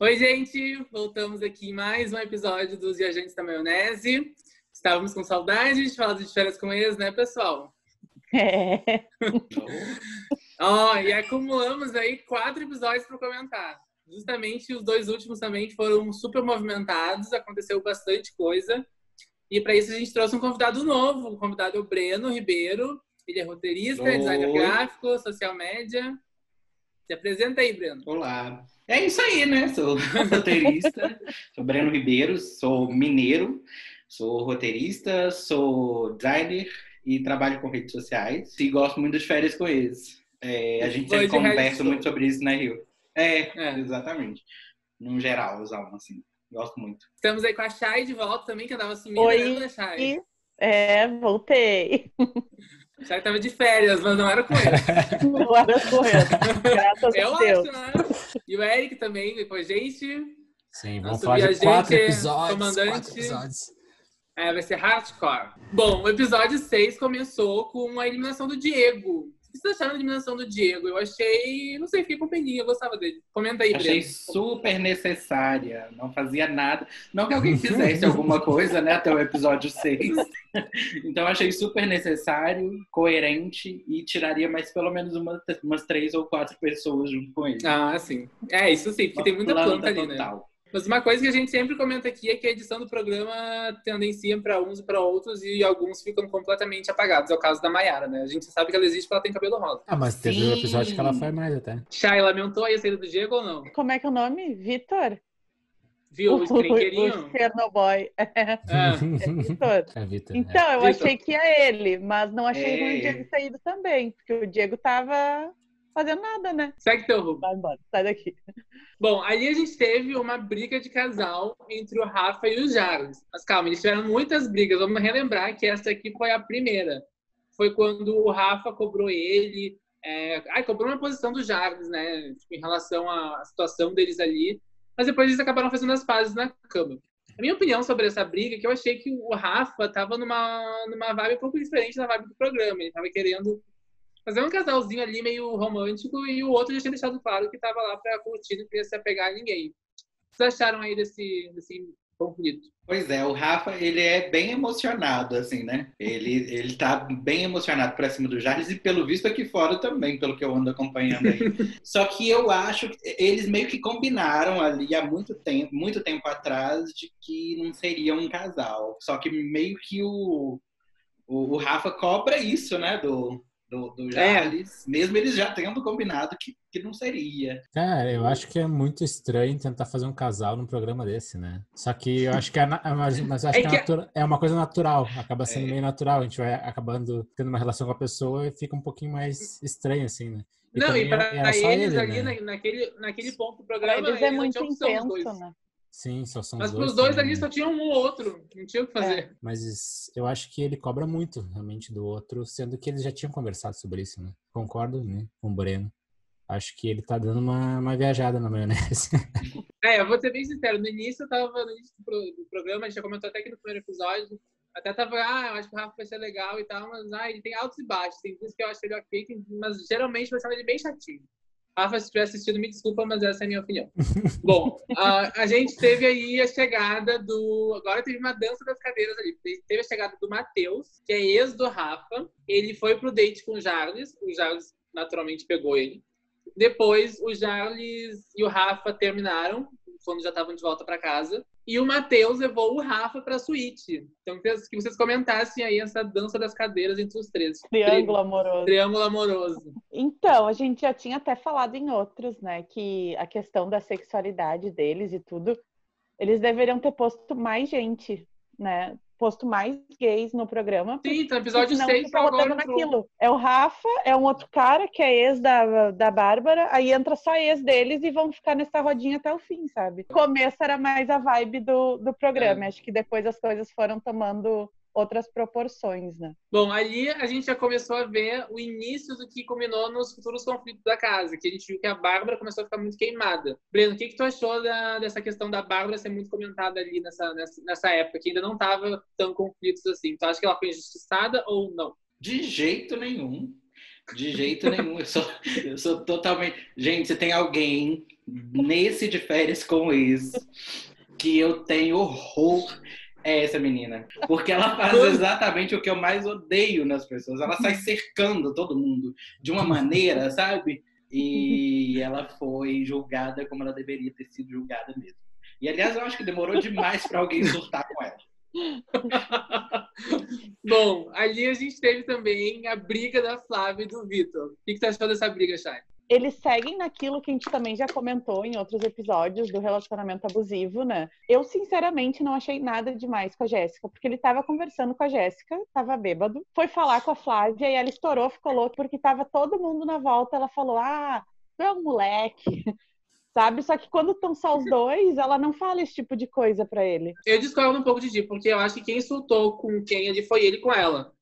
Oi, gente! Voltamos aqui em mais um episódio dos Viajantes da Maionese. Estávamos com saudade de falar de férias com eles, né, pessoal? É. Ó, oh, e acumulamos aí quatro episódios para comentar. Justamente os dois últimos também foram super movimentados, aconteceu bastante coisa. E para isso a gente trouxe um convidado novo. O convidado é o Breno Ribeiro. Ele é roteirista, Oi. designer gráfico, social média. Se apresenta aí, Breno. Olá. É isso aí, né? Sou roteirista, sou Breno Ribeiro, sou mineiro, sou roteirista, sou designer e trabalho com redes sociais. E gosto muito das férias com eles. É, a gente sempre conversa muito sobre isso na Rio. É, É. exatamente. No geral, usam assim. Gosto muito. Estamos aí com a Chay de volta também, que andava sumida, Oi. né, Chay? É, voltei. A Chay tava de férias, mas não era com ele. Não era correndo. Graças Eu a Deus. acho, né? E o Eric também veio com a gente. Sim, Nosso vamos falar de viajante, quatro episódios. comandante. Quatro episódios. É, vai ser hardcore. Bom, o episódio 6 começou com a eliminação do Diego. Vocês acharam da eliminação do Diego? Eu achei. Não sei, fiquei com peninha, eu gostava dele. Comenta aí, Achei Breno. super necessária. Não fazia nada. Não que alguém fizesse alguma coisa, né? Até o episódio 6. Então achei super necessário, coerente e tiraria mais pelo menos uma, umas três ou quatro pessoas junto com ele. Ah, sim. É, isso sim, porque tem muita planta ali, né? Mas uma coisa que a gente sempre comenta aqui é que a edição do programa tendencia para uns e para outros e alguns ficam completamente apagados. É o caso da Mayara, né? A gente sabe que ela existe porque ela tem cabelo rosa. Ah, mas teve Sim. um episódio que ela foi mais até. Chay, lamentou aí a saída do Diego ou não? Como é que é o nome? Vitor? Viu o o? Chernobyl. É, Ah, Vitor. É Vitor. Então, eu Vitor. achei que ia ele, mas não achei É. ruim o Diego saído também, porque o Diego tava fazendo nada, né? segue teu rumo. Vai embora, sai daqui. Bom, ali a gente teve uma briga de casal entre o Rafa e o Jarles. Mas calma, eles tiveram muitas brigas. Vamos relembrar que essa aqui foi a primeira. Foi quando o Rafa cobrou ele. É... Ai, cobrou uma posição do Jarles, né? Tipo, em relação à situação deles ali. Mas depois eles acabaram fazendo as pazes na cama. A minha opinião sobre essa briga é que eu achei que o Rafa tava numa, numa vibe um pouco diferente da vibe do programa. Ele tava querendo fazer um casalzinho ali meio romântico e o outro já tinha deixado claro que tava lá pra curtir, não queria se apegar a ninguém. O que vocês acharam aí desse, desse conflito? Pois é, o Rafa, ele é bem emocionado, assim, né? Ele, ele tá bem emocionado pra cima do Jarles e pelo visto aqui fora também, pelo que eu ando acompanhando aí. Só que eu acho que eles meio que combinaram ali há muito tempo, muito tempo atrás de que não seria um casal. Só que meio que o, o, o Rafa cobra isso, né, do, do, do Jarles, mesmo eles já tendo combinado que, que não seria. Cara, eu acho que é muito estranho tentar fazer um casal num programa desse, né? Só que eu acho que é, na- mas, mas acho É que é, que- natura- é uma coisa natural, acaba sendo É. meio natural. A gente vai acabando tendo uma relação com a pessoa e fica um pouquinho mais estranho, assim, né? E não, e só eles ele, ali né? na- naquele, naquele ponto do programa, eles é não muito intenso, né? Sim, só são Mas dois. dois também, ali só tinha um ou outro, não tinha o que fazer. Mas eu acho que ele cobra muito, realmente, do outro, sendo que eles já tinham conversado sobre isso, né? Concordo, né? Com o Breno. Acho que ele tá dando uma, uma viajada na maionese. É, eu vou ser bem sincero, no início eu tava no início do, pro- do programa, a gente já comentou até aqui no primeiro episódio, até tava, ah, eu acho que o Rafa vai ser legal e tal, mas ah, ele tem altos e baixos, tem vezes que eu acho ele ok, mas geralmente vai sendo ele bem chatinho. Rafa, se estiver assistindo, me desculpa, mas essa é a minha opinião. Bom, a, a gente teve aí a chegada do. Agora teve uma dança das cadeiras ali. Teve a chegada do Matheus, que é ex do Rafa. Ele foi pro date com o Jarles. O Jarles naturalmente pegou ele. Depois, o Jarles e o Rafa terminaram, quando já estavam de volta para casa. E o Matheus levou o Rafa pra suíte. Então, que que vocês comentassem aí essa dança das cadeiras entre os três. Triângulo amoroso. Triângulo amoroso. Então, a gente já tinha até falado em outros, né, que a questão da sexualidade deles e tudo, eles deveriam ter posto mais gente, né? Posto mais gays no programa. Sim, então, episódio senão 6 fica agora naquilo. É o Rafa, é um outro cara que é ex da, da Bárbara, aí entra só ex deles e vão ficar nessa rodinha até o fim, sabe? No começo era mais a vibe do, do programa, É. acho que depois as coisas foram tomando outras proporções, né? Bom, ali a gente já começou a ver o início do que combinou nos futuros conflitos da casa, que a gente viu que a Bárbara começou a ficar muito queimada. Breno, o que, que tu achou da- dessa questão da Bárbara ser muito comentada ali nessa, nessa, nessa época, que ainda não estava tão conflitos assim? Tu acha que ela foi injustiçada ou não? De jeito nenhum. De jeito nenhum. Eu sou, eu sou totalmente. Gente, se tem alguém nesse de férias com isso que eu tenho horror é essa menina. Porque ela faz exatamente o que eu mais odeio nas pessoas. Ela sai cercando todo mundo de uma maneira, sabe? E ela foi julgada como ela deveria ter sido julgada mesmo. E aliás, eu acho que demorou demais para alguém surtar com ela. Bom, ali a gente teve também a briga da Flávia e do Vitor. O que, que você achou dessa briga, Chay? Eles seguem naquilo que a gente também já comentou em outros episódios do relacionamento abusivo, né? Eu, sinceramente, não achei nada demais com a Jéssica, porque ele tava conversando com a Jéssica, tava bêbado, foi falar com a Flávia e ela estourou, ficou louca, porque tava todo mundo na volta. Ela falou: Ah, tu é um moleque. Sabe? Só que quando estão só os dois, ela não fala esse tipo de coisa para ele. Eu discordo um pouco de ti, porque eu acho que quem insultou com quem ali foi ele com ela.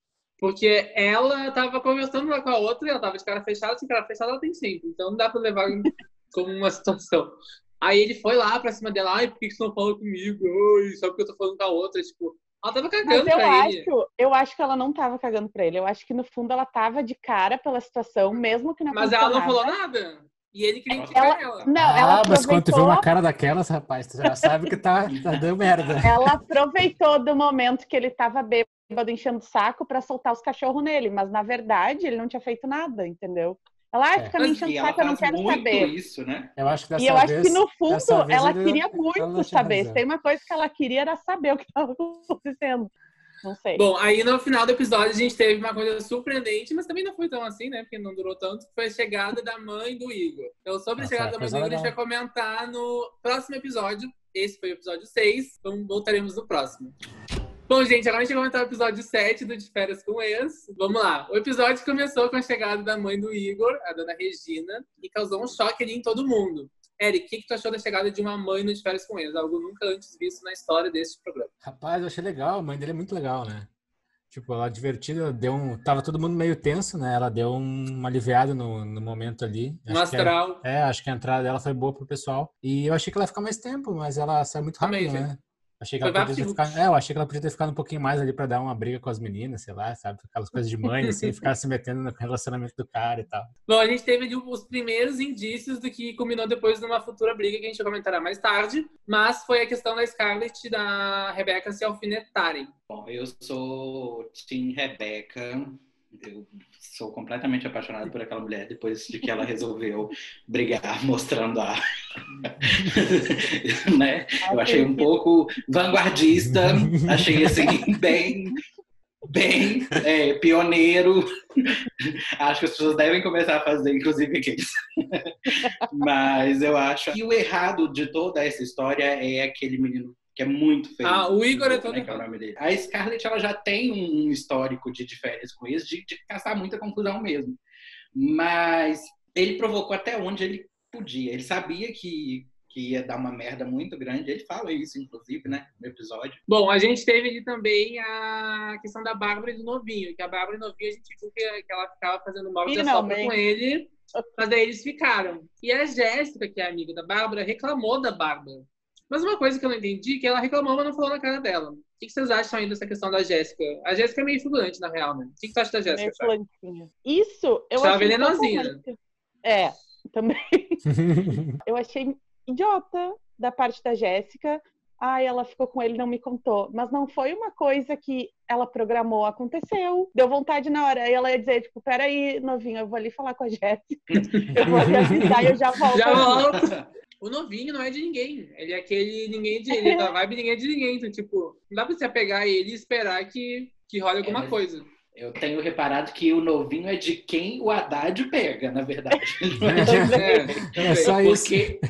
Porque ela tava conversando lá com a outra e ela tava de cara fechada, assim, cara fechada ela tem sempre. Então não dá pra levar como uma situação. Aí ele foi lá pra cima dela, ai, por que você não fala comigo? Ai, só porque eu tô falando com a outra, tipo, ela tava cagando Mas eu pra acho, ele. Eu acho que ela não tava cagando pra ele. Eu acho que no fundo ela tava de cara pela situação, mesmo que não Mas ela não falou nada. E ele criticar Ela- ela. Não, ah, ela mas quando tu vê aproveitou, uma cara daquelas, rapaz, tu já sabe que tá, tá dando merda. ela aproveitou do momento que ele tava bêbado enchendo o saco pra soltar os cachorros nele, mas na verdade ele não tinha feito nada, entendeu? Ela, ai, É. fica me enchendo o ela saco, eu não quero muito saber. isso, né? Eu acho que dessa E eu acho vez, que no fundo ela ele- queria ela muito tinha saber. razão. Se tem uma coisa que ela queria era saber o que estava acontecendo. Não sei. Bom, aí no final do episódio a gente teve uma coisa surpreendente, mas também não foi tão assim, né? Porque não durou tanto, foi a chegada da mãe do Igor. Então, sobre a Ah, chegada foi da mãe do Igor, a gente vai comentar no próximo episódio. Esse foi o episódio 6, então voltaremos no próximo. Bom, gente, agora a gente vai comentar o episódio 7 do De Férias com Ex. Vamos lá. O episódio começou com a chegada da mãe do Igor, a dona Regina, e causou um choque ali em todo mundo. Eric, o que, que tu achou da chegada de uma mãe no De Férias com Ex? Algo nunca antes visto na história deste programa. Rapaz, eu achei legal, a mãe dele é muito legal, né? Tipo, ela divertida, deu um. Tava todo mundo meio tenso, né? Ela deu um, uma aliviada no, no momento ali. No Acho a- astral. É, acho que a entrada dela foi boa pro pessoal. E eu achei que ela ia ficar mais tempo, mas ela saiu muito rápido, né? Achei que Foi ela podia ter rápido. ficado. É, eu achei que ela podia ter ficado um pouquinho mais ali pra dar uma briga com as meninas, sei lá, sabe? Aquelas coisas de mãe, assim, ficar se metendo no relacionamento do cara e tal. Bom, a gente teve ali os primeiros indícios do que culminou depois numa futura briga que a gente comentará mais tarde, mas foi a questão da Scarlett e da Rebecca se alfinetarem. Bom, eu sou Tim Rebeca. Eu sou completamente apaixonado por aquela mulher depois de que ela resolveu brigar mostrando a. né? Eu achei um pouco vanguardista, achei assim, bem. Bem é, pioneiro. Acho que as pessoas devem começar a fazer, inclusive aqueles. Mas eu acho que o errado de toda essa história é aquele menino que é muito feio. Ah, o Igor é todo né, que é o nome dele. A Scarlett ela já tem um histórico de, de férias com isso, de, de caçar muita confusão mesmo. Mas ele provocou até onde ele podia. Ele sabia que, que ia dar uma merda muito grande. Ele fala isso, inclusive, né, no episódio. Bom, a gente teve ali também a questão da Bárbara e do Novinho, que a Bárbara e do Novinho a gente viu que, que ela ficava fazendo mal de Finalmente. com ele, mas daí eles ficaram. E a Jéssica, que é amiga da Bárbara, reclamou da Bárbara. Mas uma coisa que eu não entendi, é que ela reclamou, mas não falou na cara dela. O que vocês acham aí dessa questão da Jéssica? A Jéssica é meio figurante, na real, né? O que tu acha da Meio Jéssica? Chay? plantinha. Isso, eu Tava achei venenosinha. É, também. Eu achei idiota da parte da Jéssica. Ai, ela ficou com ele e não me contou. Mas não foi uma coisa que ela programou, aconteceu. Deu vontade na hora. Aí ela ia dizer, tipo, peraí, novinho, eu vou ali falar com a Jéssica. Eu vou ali avisar e eu já volto. Já volto. O novinho não é de ninguém. Ele é aquele ninguém de. Ele é da vibe ninguém de ninguém. Então, tipo, não dá pra você pegar ele e esperar que, que role alguma mas- coisa. Eu tenho reparado que o novinho é de quem o Haddad pega, na verdade. É, É só isso. Porque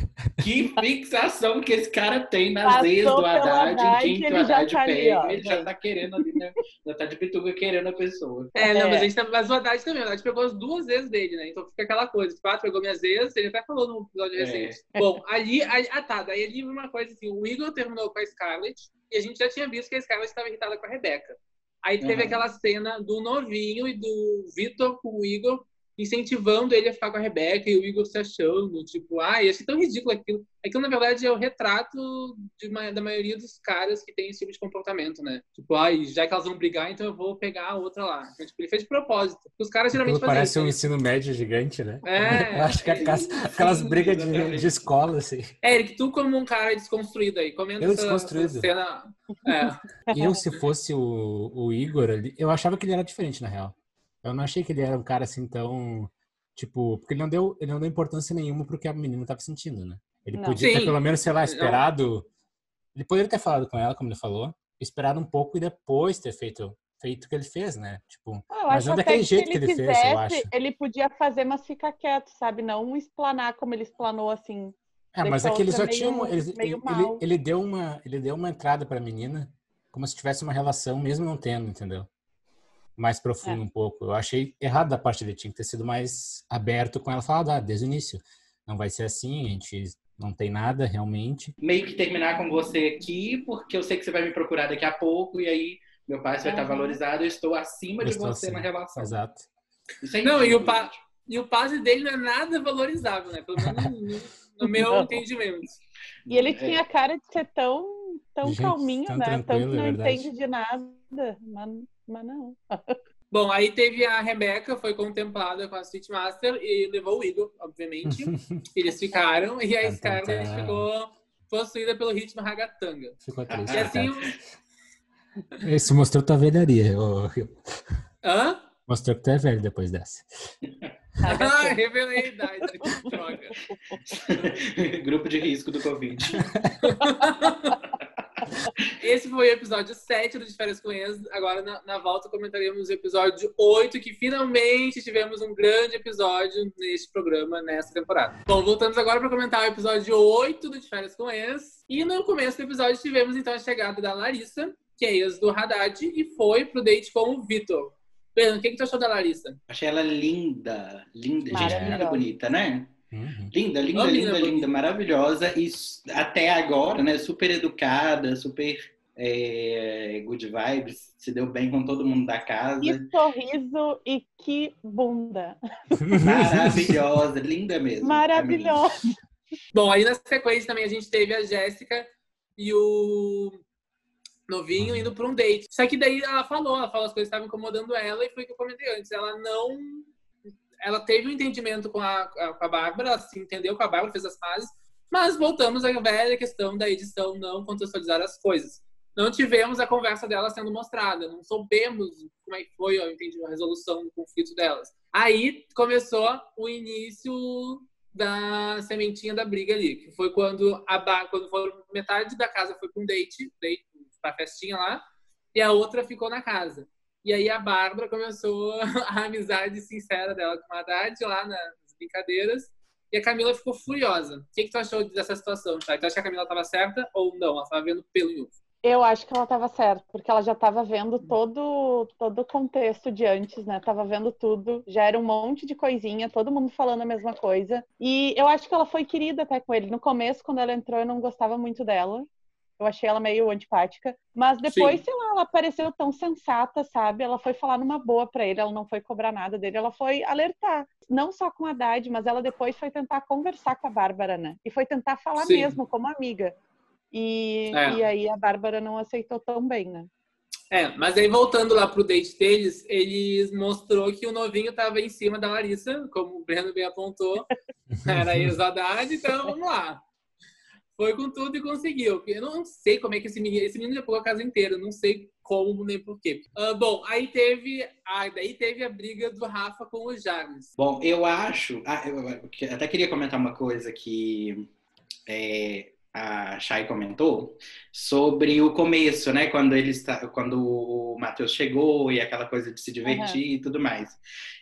que fixação que esse cara tem nas Passou ex do Haddad, Haddad, em quem que o ele já Haddad tá ali, pega, ó. ele já tá querendo ali, né? Já tá de pituga querendo a pessoa. É, não, É. mas, a gente tá, mas o Haddad também. O Haddad pegou as duas vezes dele, né? Então fica aquela coisa. Tipo, ah, pegou minhas vezes, ele até falou no episódio É. recente. Bom, ali, ali- ah tá, daí ali uma coisa assim, o Igor terminou com a Scarlett e a gente já tinha visto que a Scarlett estava irritada com a Rebeca. Aí teve Aham. aquela cena do novinho e do Vitor com o Igor incentivando ele a ficar com a Rebeca e o Igor se achando, tipo, ai, achei tão ridículo aquilo. Aquilo, na verdade, é o retrato de uma, da maioria dos caras que tem esse tipo de comportamento, né? Tipo, ai, já que elas vão brigar, então eu vou pegar a outra lá. Então, tipo, ele fez de propósito. Os caras geralmente fazem Parece um ensino médio gigante, né? É. Eu acho que é aquelas, aquelas brigas de, de, escola, assim. É, Eric, tu como um cara desconstruído aí, comenta eu desconstruído. essa cena. É. Eu, se fosse o, o Igor ali, eu achava que ele era diferente, na real. Eu não achei que ele era um cara assim tão. Tipo, porque ele não deu, ele não deu importância nenhuma pro que a menina tava sentindo, né? Ele não. podia Sim. ter pelo menos, sei lá, esperado. Ele poderia ter falado com ela, como ele falou, esperado um pouco e depois ter feito feito o que ele fez, né? Tipo, ah, mas não daquele jeito que ele, que ele fizesse, fez, eu acho. Ele podia fazer, mas ficar quieto, sabe? Não explanar como ele explanou assim. É, mas é que eles já tinham. Ele, ele, ele, ele, deu uma, ele deu uma entrada pra menina como se tivesse uma relação, mesmo não tendo, entendeu? Mais profundo é. um pouco. Eu achei errado da parte dele, tinha que ter sido mais aberto com ela, falado ah, desde o início. Não vai ser assim, a gente não tem nada realmente. Meio que terminar com você aqui, porque eu sei que você vai me procurar daqui a pouco, e aí meu pai vai estar valorizado, eu estou acima eu de estou você acima. na relação. Exato. É não, e o, pa... e o passe dele não é nada valorizável, né? Pelo menos no, no meu entendimento. E ele é. tinha cara de ser tão, tão Gente, calminho, tão né? Tão que não é entende de nada. Mas mas não. Bom, aí teve a Rebeca, foi contemplada com a Street Master e levou o Igor, obviamente. Eles ficaram e a Scarlett ficou possuída pelo ritmo ragatanga. Ficou triste. E assim. Isso mostrou tua velharia. Hã? Mostrou que tu é velho depois dessa. ah, revelei a idade. Droga. Grupo de risco do Covid. Esse foi o episódio 7 do De Férias com Ex. Agora, na, na, volta, comentaremos o episódio 8, que finalmente tivemos um grande episódio neste programa, nessa temporada. Bom, voltamos agora para comentar o episódio 8 do De Férias com Ex. E no começo do episódio tivemos, então, a chegada da Larissa, que é ex do Haddad, e foi pro date com o Vitor. Pedro, o que, que tu achou da Larissa? Achei ela linda, linda, gente, muito bonita, né? Uhum. Linda, linda, linda, linda, maravilhosa e até agora, né? Super educada, super é, good vibes, se deu bem com todo mundo da casa. Que sorriso e que bunda. Maravilhosa, linda mesmo. Maravilhosa. Bom, aí na sequência também a gente teve a Jéssica e o novinho indo para um date. Só que daí ela falou, ela falou as coisas que estavam incomodando ela e foi o que eu comentei antes. Ela não ela teve um entendimento com a, com a Bárbara, ela se entendeu com a Bárbara, fez as fases, mas voltamos à velha questão da edição não contextualizar as coisas. Não tivemos a conversa delas sendo mostrada, não soubemos como é que foi entendi, a resolução do conflito delas. Aí começou o início da sementinha da briga ali, que foi quando a quando foram, metade da casa foi para um date, date para festinha lá, e a outra ficou na casa. E aí a Bárbara começou a amizade sincera dela com a Haddad lá nas brincadeiras. E a Camila ficou furiosa. O que, que tu achou dessa situação, Chay? Tu acha que a Camila estava certa ou não? Ela estava vendo pelo em? Eu acho que ela estava certa, porque ela já estava vendo todo, todo o contexto de antes, né? Tava vendo tudo, já era um monte de coisinha, todo mundo falando a mesma coisa. E eu acho que ela foi querida até com ele. No começo, quando ela entrou, eu não gostava muito dela. Eu achei ela meio antipática. Mas depois, Sim. sei lá, ela pareceu tão sensata, sabe? Ela foi falar numa boa para ele, ela não foi cobrar nada dele, ela foi alertar. Não só com a Haddad, mas ela depois foi tentar conversar com a Bárbara, né? E foi tentar falar Sim. mesmo, como amiga. E, é. e aí a Bárbara não aceitou tão bem, né? É, mas aí voltando lá pro date deles, eles mostrou que o novinho tava em cima da Larissa, como o Breno bem apontou. Era ex Haddad, então vamos lá foi com tudo e conseguiu. Eu não sei como é que esse menino. Esse menino a casa inteira, não sei como nem porquê. Uh, bom, aí teve. Ah, daí teve a briga do Rafa com o Jarvis. Bom, eu acho. Ah, eu até queria comentar uma coisa que. É, a Chay comentou sobre o começo, né? Quando ele está, quando o Matheus chegou e aquela coisa de se divertir uhum. e tudo mais.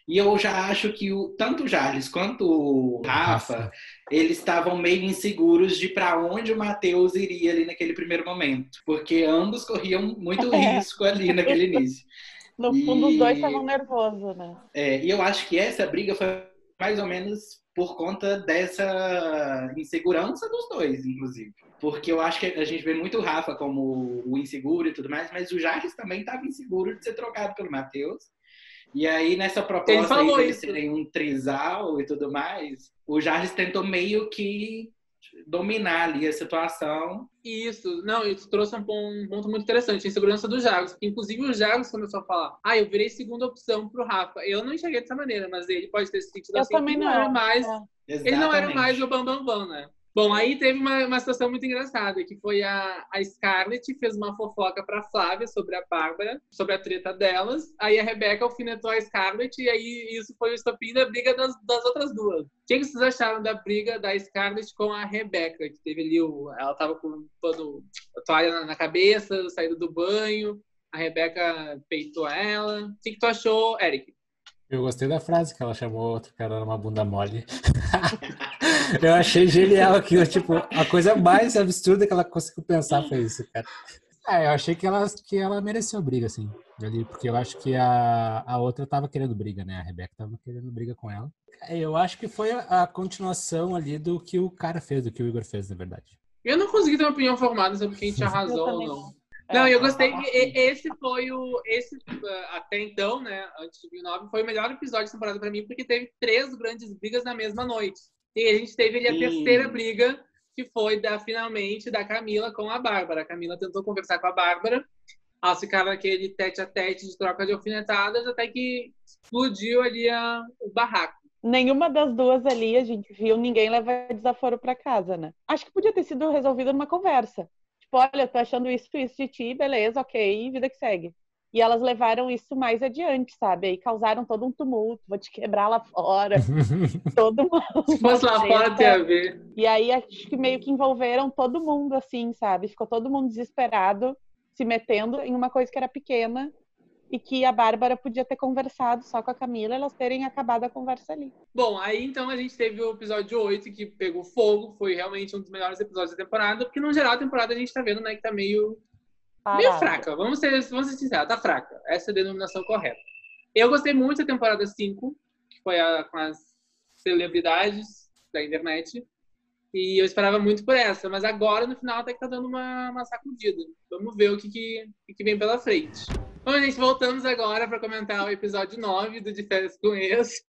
E eu já acho que o, tanto o Jarles quanto o Rafa, Rafa. eles estavam meio inseguros de para onde o Matheus iria ali naquele primeiro momento, porque ambos corriam muito é. risco ali naquele início. No fundo, e... os dois estavam nervosos, né? É, e eu acho que essa briga foi mais ou menos por conta dessa insegurança dos dois, inclusive. Porque eu acho que a gente vê muito o Rafa como o inseguro e tudo mais, mas o Jarres também estava inseguro de ser trocado pelo Matheus. E aí, nessa proposta de serem um trisal e tudo mais, o Jarvis tentou meio que dominar ali a situação. Isso, não, isso trouxe um ponto muito interessante, a insegurança do Jagos. Inclusive o Jagos começou a falar, ah, eu virei segunda opção pro Rafa. Eu não enxerguei dessa maneira, mas ele pode ter sentido eu assim. Também não, não era mais, é. Ele não era mais o Bambambam, Bam, Bam, né? Bom, aí teve uma, uma situação muito engraçada, que foi a, a Scarlett fez uma fofoca pra Flávia sobre a Bárbara, sobre a treta delas. Aí a Rebeca alfinetou a Scarlett e aí isso foi o estopim da briga das, das outras duas. O que, que vocês acharam da briga da Scarlett com a Rebeca? Que teve ali, o, ela tava com todo, a toalha na, na cabeça, saindo do banho, a Rebeca peitou ela. O que, que tu achou, Eric? Eu gostei da frase que ela chamou outro cara uma bunda mole. eu achei genial aquilo, tipo, a coisa mais absurda que ela conseguiu pensar foi isso, cara. É, eu achei que ela, que ela mereceu briga, assim, ali, porque eu acho que a, a outra tava querendo briga, né? A Rebeca tava querendo briga com ela. É, eu acho que foi a, continuação ali do que o cara fez, do que o Igor fez, na verdade. Eu não consegui ter uma opinião formada sobre quem tinha razão ou não. Não, eu gostei que esse foi o. Esse, ah, até então, né? Antes de 2009, foi o melhor episódio da temporada pra mim, porque teve três grandes brigas na mesma noite. E a gente teve ali a terceira briga, que foi da finalmente da Camila com a Bárbara. A Camila tentou conversar com a Bárbara. Elas ficaram naquele tete a tete de troca de alfinetadas, até que explodiu ali a, o barraco. Nenhuma das duas ali a gente viu ninguém levar desaforo para casa, né? Acho que podia ter sido resolvido numa conversa tipo, olha, tô achando isso, isso de ti, beleza, ok, vida que segue. E elas levaram isso mais adiante, sabe? Aí causaram todo um tumulto, vou te quebrar lá fora. todo mundo. Mas lá fora tem a ver. E aí acho que meio que envolveram todo mundo, assim, sabe? Ficou todo mundo desesperado, se metendo em uma coisa que era pequena e que a Bárbara podia ter conversado só com a Camila, elas terem acabado a conversa ali. Bom, aí então a gente teve o episódio 8 que pegou fogo, foi realmente um dos melhores episódios da temporada, porque no geral a temporada a gente tá vendo, né, que tá meio meio fraca. Vamos ser, vamos ser sinceros, tá fraca. Essa é a denominação correta. Eu gostei muito da temporada 5, que foi a, com as celebridades da internet. E eu esperava muito por essa, mas agora no final até que tá dando uma, uma sacudida. Vamos ver o que, que, que vem pela frente. Bom, gente, voltamos agora para comentar o episódio 9 do De Férias com Ex,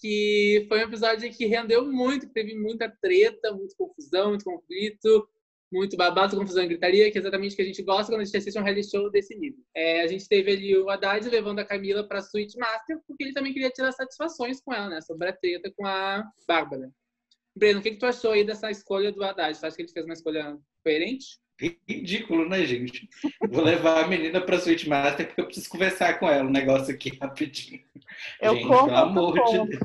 que foi um episódio que rendeu muito, que teve muita treta, muita confusão, muito conflito, muito babado, confusão e gritaria, que é exatamente o que a gente gosta quando a gente assiste um reality show desse nível. É, a gente teve ali o Haddad levando a Camila para a Suite Master, porque ele também queria tirar satisfações com ela, né, sobre a treta com a Bárbara. Breno, o que, que tu achou aí dessa escolha do Haddad? Você acha que ele fez uma escolha coerente? Ridículo, né, gente? Vou levar a menina pra Sweet Master porque eu preciso conversar com ela um negócio aqui rapidinho. Eu gente, pelo amor de Deus.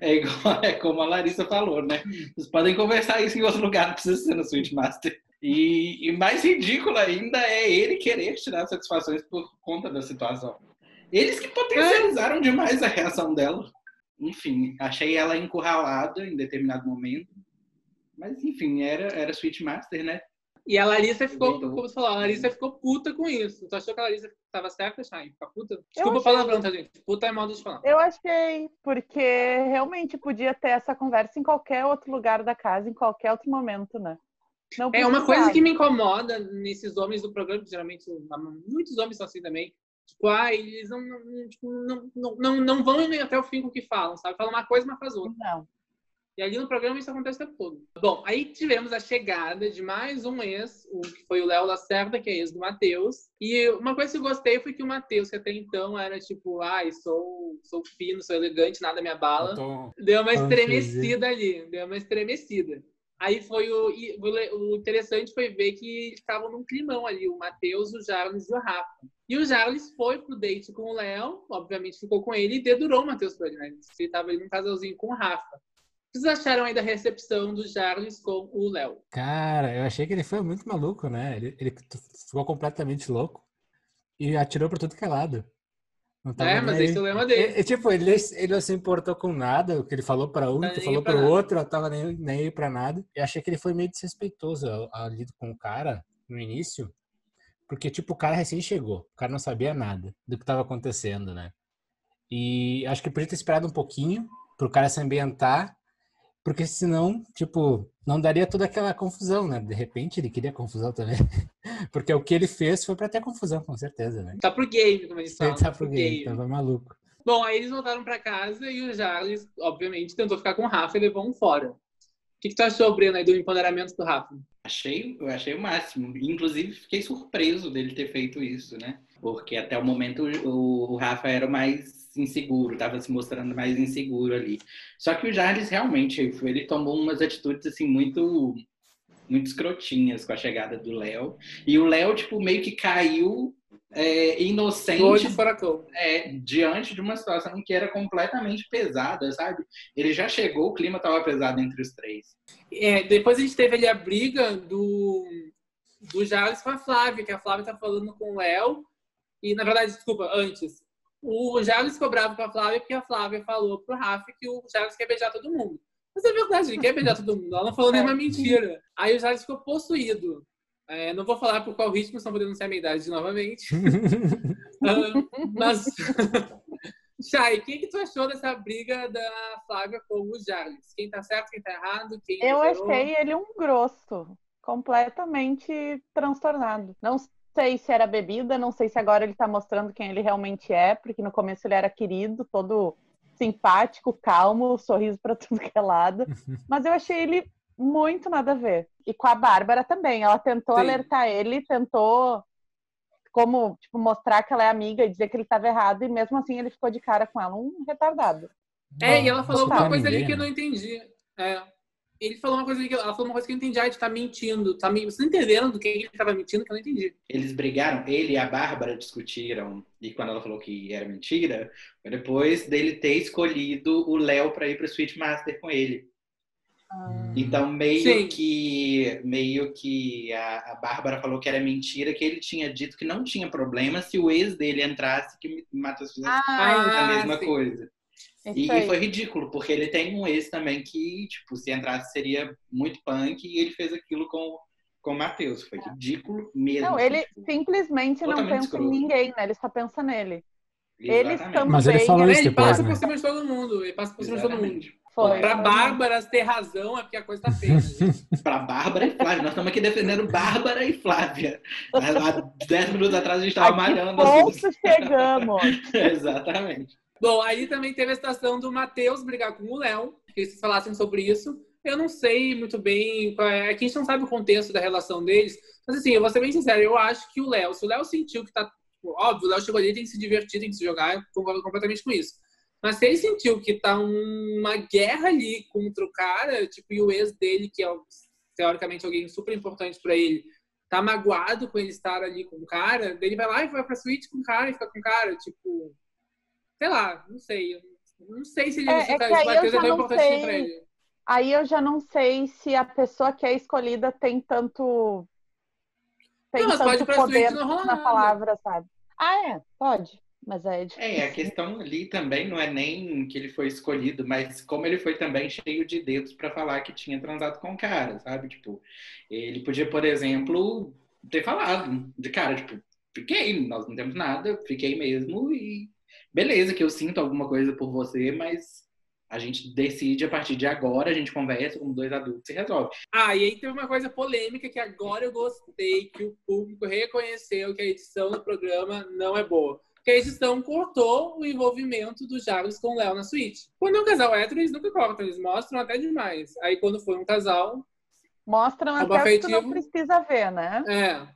É, igual, é como a Larissa falou, né? Vocês podem conversar isso em outro lugar, não precisa ser na Sweet Master. E, e mais ridículo ainda é ele querer tirar satisfações por conta da situação. Eles que potencializaram demais a reação dela. Enfim, achei ela encurralada em determinado momento. Mas, enfim, era, era Sweet Master, né? E a Larissa ficou, como você falou, a Larissa ficou puta com isso. Tu achou que a Larissa estava certa, Shine? Ficar puta? Desculpa o palavrão, tá, gente? Puta é modo de falar. Eu achei, porque realmente podia ter essa conversa em qualquer outro lugar da casa, em qualquer outro momento, né? Não é uma coisa que me incomoda nesses homens do programa, que geralmente muitos homens são assim também. Tipo, ah, eles não, não, tipo, não, não, não, não vão até o fim com o que falam, sabe? Falam uma coisa, mas faz outra. Não. E ali no programa isso acontece o tempo todo. Bom, aí tivemos a chegada de mais um ex, o que foi o Léo Lacerda, que é ex do Matheus. E uma coisa que eu gostei foi que o Matheus, que até então era tipo, ai, sou, sou fino, sou elegante, nada me abala, tô... deu uma estremecida ali, deu uma estremecida. Aí foi o, o interessante foi ver que estavam num climão ali, o Matheus, o Jarles e o Rafa. E o Jarles foi pro date com o Léo, obviamente ficou com ele e dedurou o Matheus pra ele, né? Ele tava ali num casalzinho com o Rafa. O que vocês acharam aí da recepção do Charles com o Léo? Cara, eu achei que ele foi muito maluco, né? Ele, ele ficou completamente louco e atirou pra tudo que é lado. é, mas esse é o lema dele. E, tipo, ele, ele não se importou com nada, o que ele falou para um, o que falou para o outro, não tava nem, nem aí pra nada. E achei que ele foi meio desrespeitoso ali com o cara no início, porque, tipo, o cara recém chegou, o cara não sabia nada do que tava acontecendo, né? E acho que podia ter esperado um pouquinho pro cara se ambientar porque senão, tipo, não daria toda aquela confusão, né? De repente ele queria confusão também. Porque o que ele fez foi para ter confusão, com certeza, né? Tá pro game, como eles falam. Ele tá pro game, game. tava maluco. Bom, aí eles voltaram para casa e o Charles, obviamente, tentou ficar com o Rafa e levou um fora. O que, que tu achou, Breno, aí do empoderamento do Rafa? Achei, eu achei o máximo. Inclusive, fiquei surpreso dele ter feito isso, né? Porque até o momento o, Rafa era o mais inseguro, estava se mostrando mais inseguro ali. Só que o Charles realmente, ele tomou umas atitudes assim muito muito escrotinhas com a chegada do Léo. E o Léo, tipo, meio que caiu é, inocente. É, diante de uma situação que era completamente pesada, sabe? Ele já chegou, o clima estava pesado entre os três. É, depois a gente teve ali a briga do, do Jales com a Flávia, que a Flávia tá falando com o Léo. E, na verdade, desculpa, antes. O Jales ficou bravo com a Flávia porque a Flávia falou pro Rafa que o Jales quer beijar todo mundo. Mas é verdade, ele quer beijar todo mundo. Ela não falou nenhuma mentira. Aí o Jales ficou possuído. É, não vou falar por qual ritmo, senão vou denunciar a minha idade novamente. uh, mas, Chay, o que, que tu achou dessa briga da Flávia com o Jales? Quem tá certo, quem tá errado? Quem Eu achei ele um grosso, completamente transtornado. Não sei se era bebida, não sei se agora ele tá mostrando quem ele realmente é, porque no começo ele era querido, todo simpático, calmo, sorriso para tudo que é lado. Mas eu achei ele muito nada a ver. E com a Bárbara também. Ela tentou Sim. alertar ele, tentou como tipo, mostrar que ela é amiga e dizer que ele estava errado, e mesmo assim ele ficou de cara com ela, um retardado. É, e ela falou uma coisa ali que eu não entendi. É ele falou uma coisa que ela falou uma coisa que eu entendi. Ah, tu tá mentindo. Tá me... Você tá entendendo do que ele tava mentindo que eu não entendi. Eles brigaram, ele e a Bárbara discutiram. E quando ela falou que era mentira, foi depois dele ter escolhido o Léo para ir pro Sweet Master com ele. Ah. Então, meio Sim. que meio que a, a Bárbara falou que era mentira, que ele tinha dito que não tinha problema se o ex dele entrasse que Matheus fizesse ah, a mesma sim. coisa. E, e, foi ridículo, porque ele tem um ex também que, tipo, se entrasse seria muito punk e ele fez aquilo com, com o Matheus. Foi ridículo mesmo. Não, ele tipo, simplesmente não pensa escroto. em ninguém, né? Ele só pensa nele. Eles também. Mas ele falou isso ele depois, passa né? por cima de todo mundo. Ele passa por cima de todo mundo. Foi. Pra Bárbara ter razão é porque a coisa tá feia. Pra Bárbara e Flávia. Nós estamos aqui defendendo Bárbara e Flávia. Há 10 minutos atrás a gente estava malhando. Ponto chegamos. Exatamente. Bom, aí também teve a situação do Matheus brigar com o Léo, que vocês falassem sobre isso. Eu não sei muito bem, é, aqui a gente não sabe o contexto da relação deles, mas assim, eu vou ser bem sincero, eu acho que o Léo, se o Léo sentiu que tá, tipo, óbvio, o Léo chegou ali, tem que se divertir, tem que se jogar, concordo completamente com isso. Mas se ele sentiu que tá uma guerra ali contra o cara, tipo, e o ex dele, que é teoricamente alguém super importante para ele, tá magoado com ele estar ali com o cara, ele vai lá e vai pra suíte com o cara e fica com o cara, tipo, sei lá, não sei. Não sei se ele é, é aí eu já não sei, Aí eu já não sei se a pessoa que é escolhida tem tanto tem não, tanto poder na palavra, sabe? Ah, é, pode. Mas é É, a questão ali também não é nem que ele foi escolhido, mas como ele foi também cheio de dedos para falar que tinha transado com o cara, sabe? Tipo, ele podia, por exemplo, ter falado de cara, tipo, fiquei, nós não temos nada, fiquei mesmo e beleza que eu sinto alguma coisa por você, mas a gente decide a partir de agora, a gente conversa como dois adultos e resolve. Ah, e aí teve uma coisa polêmica que agora eu gostei, que o público reconheceu que a edição do programa não é boa. Que a edição cortou o envolvimento do Jarvis com o Léo na suíte. Quando é um casal hétero, eles nunca cortam, eles mostram até demais. Aí quando foi um casal. Mostram até afetivo, que não precisa ver, né? É.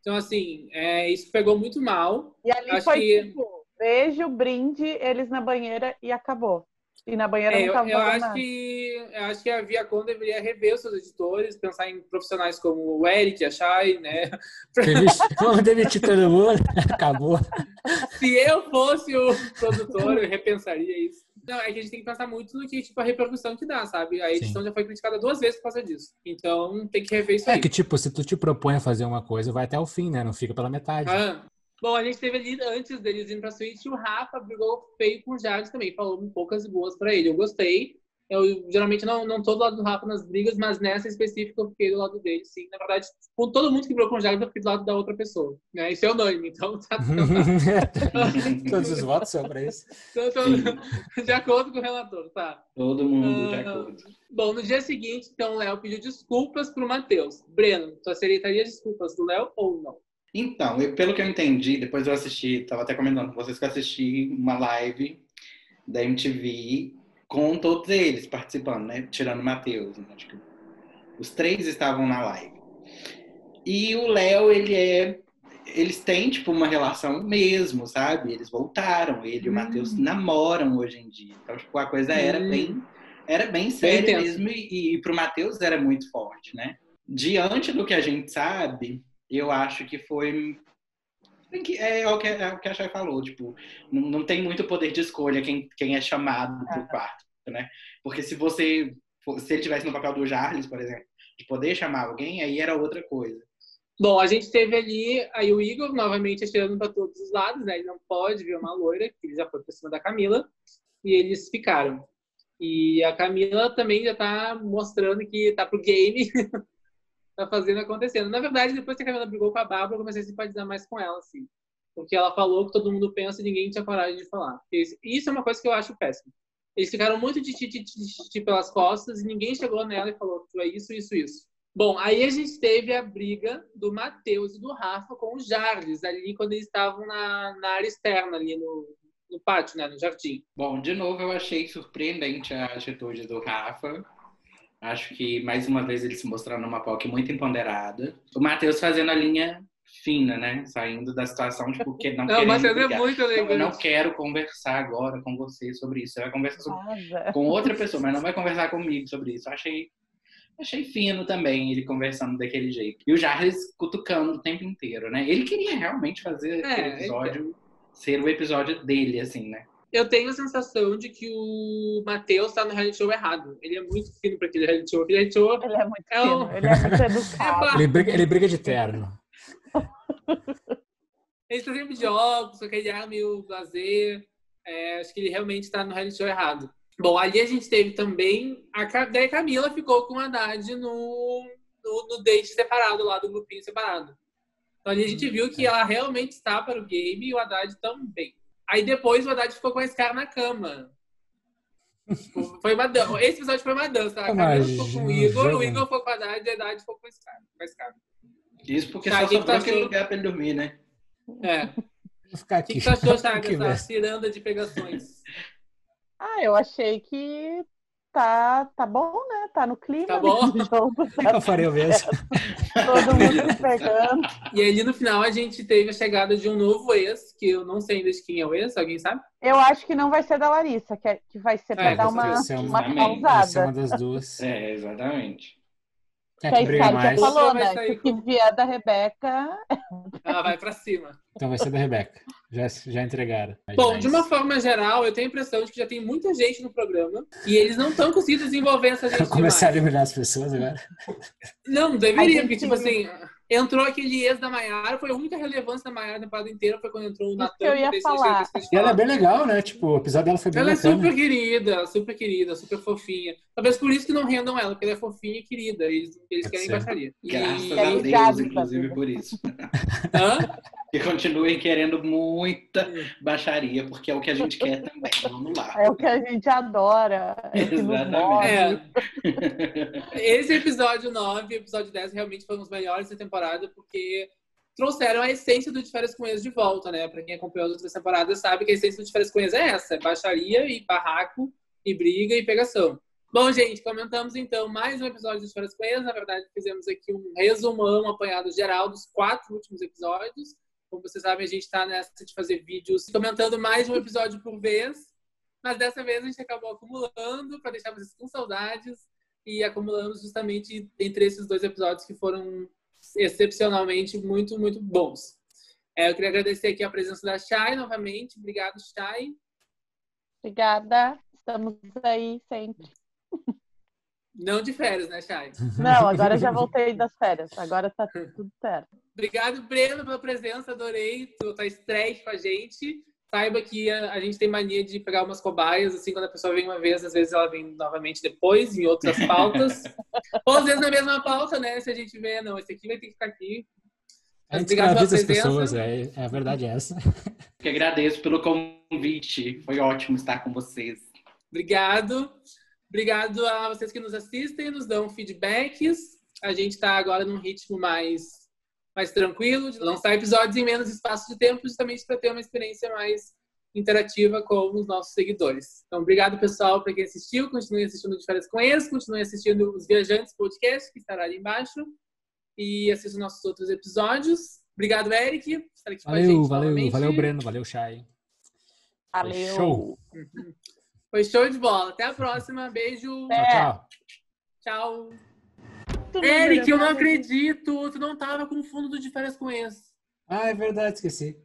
Então, assim, é, isso pegou muito mal. E ali Acho foi que... tipo, beijo, brinde, eles na banheira e acabou. E na banheira é, não tava eu, eu acho nada. que Eu acho que a Viacom deveria rever os seus editores, pensar em profissionais como o Eric, a Chay, né? Vamos demitir todo mundo, acabou. Se eu fosse o produtor, eu repensaria isso. Não, é que a gente tem que pensar muito no que, tipo, a repercussão que dá, sabe? A edição Sim. já foi criticada duas vezes por causa disso. Então, tem que rever isso é aí. É que, tipo, se tu te propõe a fazer uma coisa, vai até o fim, né? Não fica pela metade. Ah, Bom, a gente teve ali, antes deles irem pra suíte, o Rafa brigou feio com o Jardim também. Falou poucas boas pra ele. Eu gostei. Eu geralmente não, não tô do lado do Rafa nas brigas, mas nessa específica eu fiquei do lado dele, sim. Na verdade, com todo mundo que brigou com o Jardim, eu fiquei do lado da outra pessoa. Né? Isso é unânime, então tá. Todos os votos são pra isso. Então, de acordo com o relator, tá. Todo mundo de ah, acordo. Bom, no dia seguinte, então, o Léo pediu desculpas pro Matheus. Breno, tu aceitaria desculpas do Léo ou não? Então, eu, pelo que eu entendi, depois eu assisti, tava até comentando com vocês que eu assisti uma live da MTV com todos eles participando, né? Tirando o Matheus. Né? Acho que os três estavam na live. E o Léo, ele é. Eles têm, tipo, uma relação mesmo, sabe? Eles voltaram. Ele e o hum. Matheus namoram hoje em dia. Então, tipo, a coisa era hum. bem. Era bem séria mesmo. E, e pro Matheus era muito forte, né? Diante do que a gente sabe, eu acho que foi é, é, o que, é o que a Chay falou, tipo, não, não tem muito poder de escolha quem, quem é chamado para o quarto, né? Porque se você, se ele tivesse no papel do Charles, por exemplo, de poder chamar alguém, aí era outra coisa. Bom, a gente teve ali aí o Igor novamente atirando para todos os lados, né? Ele não pode ver uma loira, que ele já foi para cima da Camila, e eles ficaram. E a Camila também já está mostrando que tá pro game tá fazendo acontecendo. Na verdade, depois que a Camila brigou com a Bárbara, eu comecei a simpatizar mais com ela, assim. Porque ela falou que todo mundo pensa e ninguém tinha coragem de falar. Isso é uma coisa que eu acho péssimo. Eles ficaram muito de titi pelas costas e ninguém chegou nela e falou que é isso, isso, isso. Bom, aí a gente teve a briga do Matheus e do Rafa com o Jarles, ali quando eles estavam na, na área externa, ali no, no pátio, né, no jardim. Bom, de novo eu achei surpreendente a atitude do Rafa. Acho que, mais uma vez, ele se mostrando numa POC muito empoderada. O Matheus fazendo a linha fina, né? Saindo da situação, tipo, que não, não Não, mas é muito legal. Eu não quero conversar agora com você sobre isso. Você vai conversar sobre... com outra pessoa, mas não vai conversar comigo sobre isso. Eu achei, achei fino também ele conversando daquele jeito. E o Jarles cutucando o tempo inteiro, né? Ele queria realmente fazer é, aquele episódio, é. ser o episódio dele, assim, né? Eu tenho a sensação de que o Matheus tá no reality show errado. Ele é muito fino pra aquele reality show. Aquele reality show ele é muito é fino, um... ele é muito educado. ele, briga, ele briga de terno. ele tá sempre de óculos, com aquele ar meio blazer. É, acho que ele realmente tá no reality show errado. Bom, ali a gente teve também. A, daí Camila ficou com o Haddad no, no, no date separado, lá do grupinho separado. Então ali a gente viu que ela realmente está para o game e o Haddad também. Aí depois o Haddad ficou com esse cara na cama. Tipo, foi uma dança. Esse episódio foi uma dança. A Camila ficou com o Igor, o Igor foi com o Haddad e o Haddad ficou com esse cara. Com esse cara. Isso porque tá, só sobrou tá aquele lugar pra ele dormir, né? É. Vou ficar aqui. O que, que você achou, Chagas, essa ciranda de pegações? Ah, eu achei que tá, tá bom, né? Tá no clima. Tá bom? Jogo, tá eu faria o mesmo. Todo mundo se pegando. E ali no final a gente teve a chegada de um novo ex, que eu não sei ainda de quem é o ex, alguém sabe? Eu acho que não vai ser da Larissa, que, é, que vai ser pra é, dar uma, uma, uma causada. uma das duas. É, exatamente. É, que a Sky já falou, né? Que se vier da Rebeca. Ela vai pra cima. Então vai ser da Rebeca. Já, já entregaram. Bom, de uma forma geral, eu tenho a impressão de que já tem muita gente no programa e eles não estão conseguindo desenvolver essa gente. Começar a eliminar as pessoas agora? Não, deveria, porque, tipo assim, entrou aquele ex da Maiara, foi a única relevância da Maiara na temporada inteira, foi quando entrou o Natan. eu ia falar. E ela é bem legal, né? Tipo, o episódio dela foi bem Ela bacana. é super querida, super querida, super fofinha. Talvez por isso que não rendam ela, porque ela é fofinha e querida. Eles, eles querem baixaria. Graças e... a Deus, inclusive, por isso. Hã? Que continuem querendo muita baixaria, porque é o que a gente quer também. Vamos lá. É o que a gente adora. É Exatamente. É. Esse episódio 9 e episódio 10 realmente foram os melhores da temporada, porque trouxeram a essência do De Férias com Ex de volta, né? Pra quem acompanhou as outras temporadas sabe que a essência do De Férias com Ex é essa: é baixaria e barraco, e briga e pegação. Bom, gente, comentamos então mais um episódio de Férias com Ex. Na verdade, fizemos aqui um resumão, um apanhado geral dos quatro últimos episódios. Como vocês sabem, a gente está nessa de fazer vídeos comentando mais um episódio por vez. Mas dessa vez a gente acabou acumulando para deixar vocês com saudades e acumulamos justamente entre esses dois episódios que foram excepcionalmente muito, muito bons. É, eu queria agradecer aqui a presença da Chay novamente. Obrigado, Chay. Obrigada. Estamos aí sempre. Não de férias, né, Chay? Não, agora já voltei das férias. Agora tá tudo certo. Obrigado, Breno, pela presença. Adorei tu tá estreia com a gente. Saiba que a, a, gente tem mania de pegar umas cobaias, assim, quando a pessoa vem uma vez, às vezes ela vem novamente depois, em outras pautas. Ou às vezes na mesma pauta, né? Se a gente vê, não, esse aqui vai ter que ficar aqui. A gente obrigado pela presença. pessoas, é, é a verdade é essa. Que agradeço pelo convite. Foi ótimo estar com vocês. Obrigado. Obrigado a vocês que nos assistem, nos dão feedbacks. A gente está agora num ritmo mais mais tranquilo, de lançar episódios em menos espaço de tempo, justamente para ter uma experiência mais interativa com os nossos seguidores. Então, obrigado, pessoal, para quem assistiu. Continue assistindo de férias com eles, continue assistindo os Viajantes Podcast, que estará ali embaixo. E assista nossos outros episódios. Obrigado, Eric. valeu, valeu, valeu, Breno, valeu, Chay. Valeu. Show. Foi show de bola. Até a próxima. Beijo. É. Tchau, Tchau. Tu Eric, eu não acredito. Tu não tava com o fundo do de férias com ex. Ah, é verdade, esqueci.